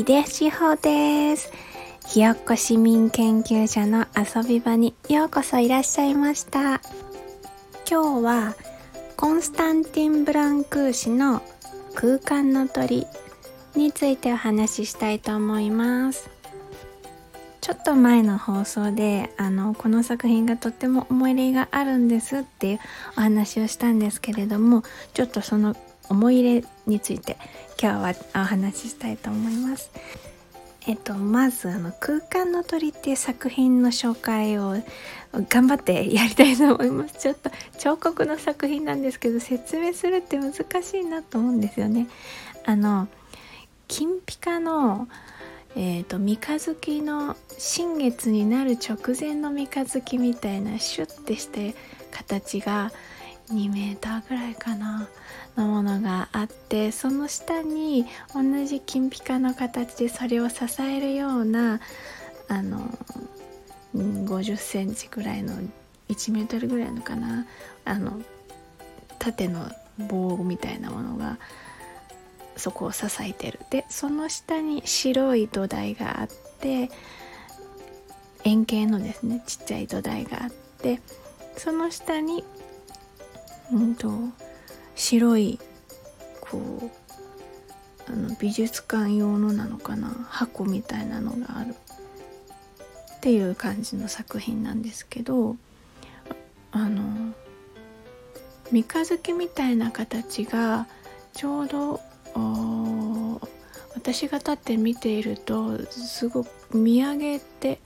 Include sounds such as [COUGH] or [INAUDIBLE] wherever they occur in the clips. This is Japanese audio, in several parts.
井出志保です。ひよっこ市民研究所の遊び場にようこそいらっしゃいました。今日はコンスタンティン・ブランクー氏の空間の鳥についてお話ししたいと思います。ちょっと前の放送であのこの作品がとっても思い入れがあるんですっていうお話をしたんですけれどもちょっとその思い入れについて今日はお話ししたいと思います。えっと、まずあの「空間の鳥」っていう作品の紹介を頑張ってやりたいと思いますちょっと彫刻の作品なんですけど説明するって難しいなと思うんですよねあの金ピカのえーと、三日月の新月になる直前の三日月みたいなシュッてして形が2メーターぐらいかな。のものがあってその下に同じ金ピカの形でそれを支えるようなあの50センチぐらいの1メートルぐらいのかな。あの縦の棒みたいなものがそこを支えてる。でその下に白い土台があって円形のですねちっちゃい土台があってその下にうんと白いこうあの美術館用のなのかな箱みたいなのがある。っていう感じの作品なんですけどあの三日月みたいな形がちょうど私が立って見ているとすごく見上げて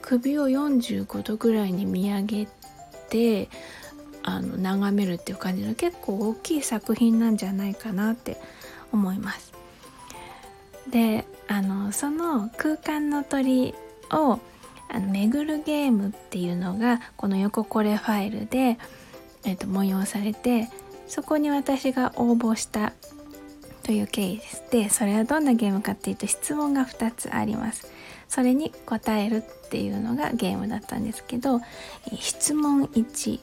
首を45度ぐらいに見上げてあの眺めるっていう感じの結構大きい作品なんじゃないかなって思います。であのその空間の鳥をあの巡るゲームっていうのがこの横これファイルで、えー、と催されてそこに私が応募したという経緯です。でそれはどんなゲームかっていうと質問が2つあります。それに答えるっていうのがゲームだったんですけど質問1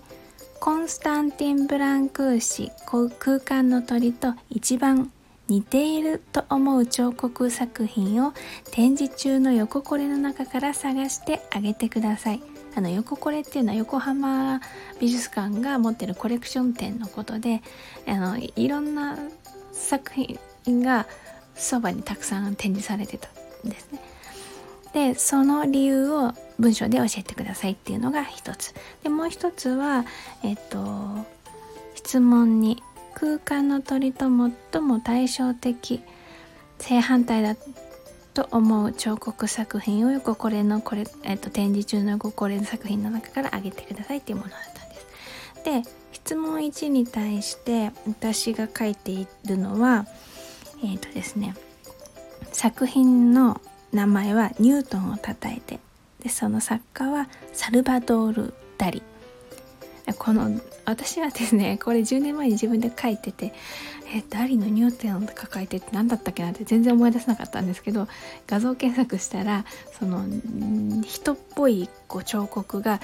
コンスタンティン・ブランクー氏空間の鳥と一番似ていると思う彫刻作品を展示中の横これの中から探してあげてください。あの横これっていうのは横浜美術館が持ってるコレクション展のことであのいろんな作品がそばにたくさん展示されてたんですね。でその理由を文章で教えてくださいっていうのが一つでもう一つはえっと質問に空間の鳥と最も対照的正反対だと思う彫刻作品をよくこれのこれ、えっと、展示中のごこれの作品の中から挙げてくださいっていうものだったんです。で質問1に対して私が書いているのはえっ、ー、とですね作品の名前はニュートンをたたえてでその作家はサルバドール・ダリ。この私はですねこれ10年前に自分で書いててえダリのニュートンとか書いてって何だったっけなって全然思い出せなかったんですけど画像検索したらその人っぽいこう彫刻が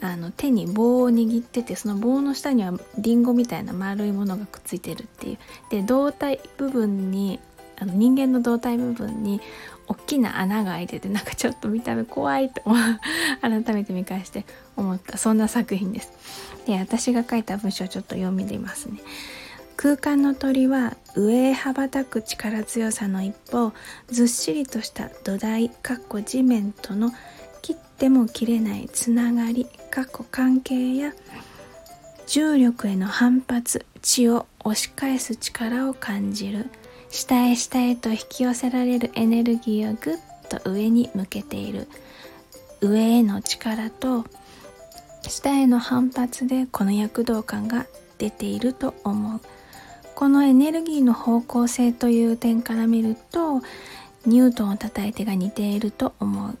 あの手に棒を握っててその棒の下にはリンゴみたいな丸いものがくっついてるっていう。で胴体部分にあの人間の胴体部分に大きな穴が開いててなんかちょっと見た目怖いと改めて見返して思ったそんな作品です。で私が書いた文章をちょっと読みでますね。空間の鳥は上へ羽ばたく力強さの一方ずっしりとした土台かっこ地面との切っても切れないつながりかっこ関係や重力への反発地を押し返す力を感じる下へ下へと引き寄せられるエネルギーをぐっと上に向けている。上への力と下への反発でこの躍動感が出ていると思う。このエネルギーの方向性という点から見るとニュートンをたたいてが似ていると思う。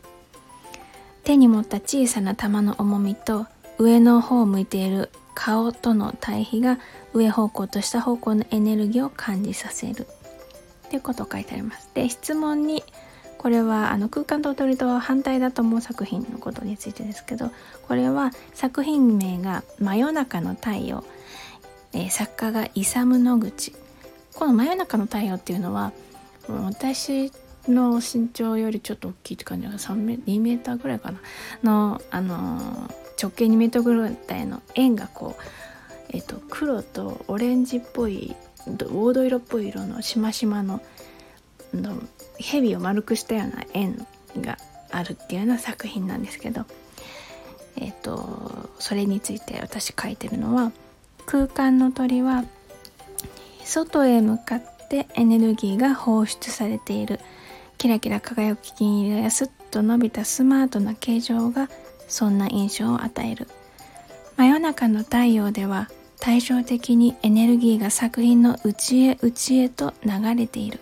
手に持った小さな玉の重みと上の方を向いている顔との対比が上方向と下方向のエネルギーを感じさせる。っていうことを書いてあります。で質問にこれはあの空間と鳥と反対だと思う作品のことについてですけどこれは作品名が「真夜中の太陽」えー、作家がイサム・ノグチこの「真夜中の太陽」っていうのは私の身長よりちょっと大きいって感じが3メ2メーターぐらいかなの、あのー、直径2メートルぐらいの円がこう、えっと、黒とオレンジっぽい黄土色っぽい色のしましまの蛇を丸くしたような円があるっていうような作品なんですけど、えっと、それについて私書いてるのは空間の鳥は外へ向かってエネルギーが放出されている。キラキラ輝く金色やスッと伸びたスマートな形状がそんな印象を与える。真夜中の太陽では対照的にエネルギーが作品の内へ内へと流れている。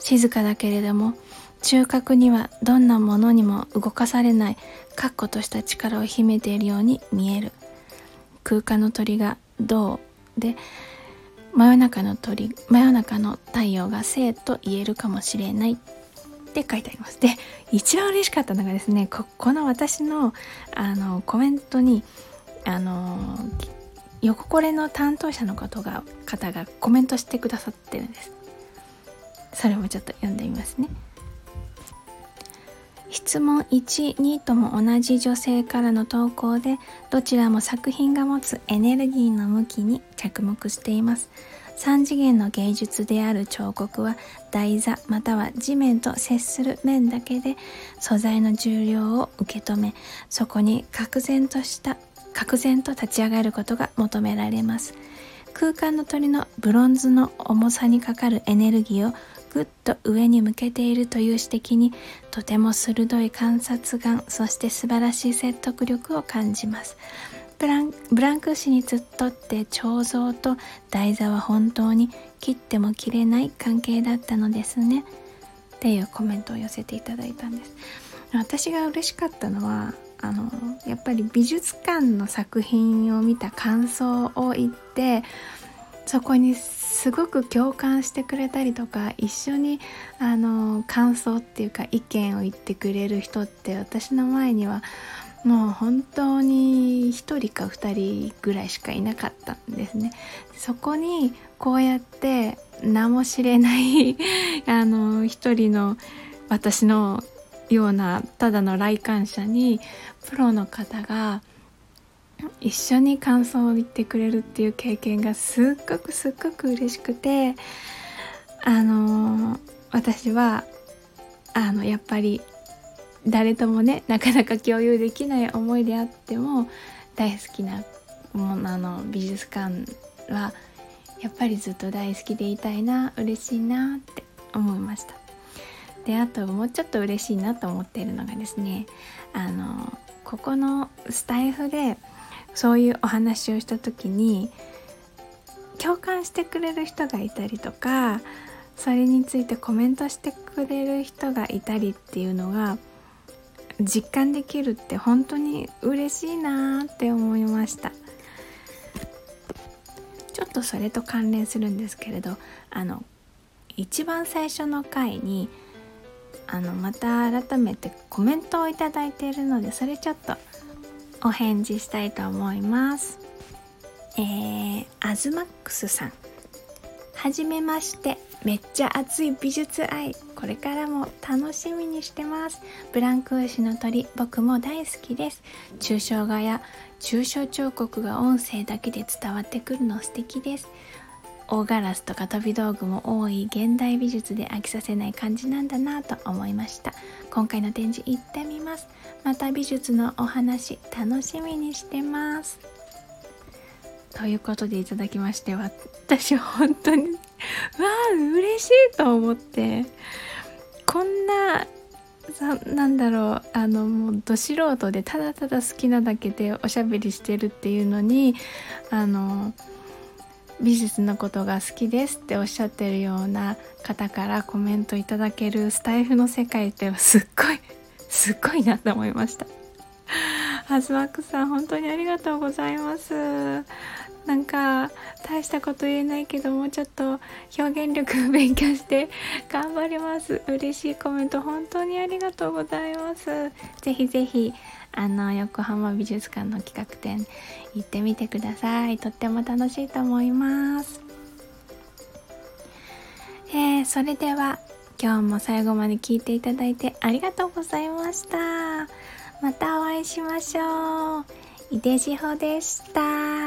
静かだけれども中核にはどんなものにも動かされない確固とした力を秘めているように見える。空間の鳥が銅で真夜中の鳥真夜中の太陽が生と言えるかもしれない。って書いてあります。で一番嬉しかったのがですねここの私のあのコメントにあの横これの担当者の方が方がコメントしてくださってるんです。それもちょっと読んでみますね。質問12とも同じ女性からの投稿でどちらも作品が持つエネルギーの向きに着目しています。3次元の芸術である彫刻は台座または地面と接する面だけで素材の重量を受け止めそこに愕然とした愕然と立ち上がることが求められます。空間の鳥のブロンズの重さにかかるエネルギーをぐっと上に向けているという指摘にとても鋭い観察眼そして素晴らしい説得力を感じます。ブランブランク紙にずっとって彫像と台座は本当に切っても切れない関係だったのですね。っていうコメントを寄せていただいたんです。私が嬉しかったのはあのやっぱり美術館の作品を見た感想を言ってそこにすごく共感してくれたりとか一緒にあの感想っていうか意見を言ってくれる人って私の前にはもう本当に1人か2人ぐらいしかいなかったんですね。そこにこうやって名も知れないあの一人の私のようなただの来館者にプロの方が一緒に感想を言ってくれるっていう経験がすっごくすっごく嬉しくてあの私はあのやっぱり誰ともねなかなか共有できない思いであっても大好きなものの美術館はやっぱりずっと大好きでいたいな嬉しいなって思いました。であともうちょっと嬉しいなと思っているのがですねあのここのスタイフでそういうお話をした時に共感してくれる人がいたりとかそれについてコメントしてくれる人がいたりっていうのが実感できるって本当に嬉しいなって思いました。ちょっとそれと関連するんですけれどあの一番最初の回にあのまた改めてコメントを頂いているのでそれちょっとお返事したいと思います。えー、アズマックスさん。はじめまして。めっちゃ熱い美術愛。これからも楽しみにしてます。ブランクーシの鳥僕も大好きです。抽象画や抽象彫刻が音声だけで伝わってくるの素敵です。大ガラスとか飛び道具も多い現代美術で飽きさせない感じなんだなと思いました。今回の展示行ってみます。また美術のお話楽しみにしてます。ということでいただきまして私本当にわあ嬉しいと思って。こんななんだろうあのもうど素人でただただ好きなだけでおしゃべりしてるっていうのにあの美術のことが好きですっておっしゃってるような方からコメントいただけるスタイフの世界ってすっごい [LAUGHS] すっごいなと思いました。ハズワックさん本当にありがとうございます。なんか大したこと言えないけどもうちょっと表現力勉強して頑張ります。嬉しいコメント本当にありがとうございます。ぜひぜひあの横浜美術館の企画展行ってみてください。とっても楽しいと思います。えー、それでは今日も最後まで聞いていただいてありがとうございました。またお会いしましょう。井出志保でした。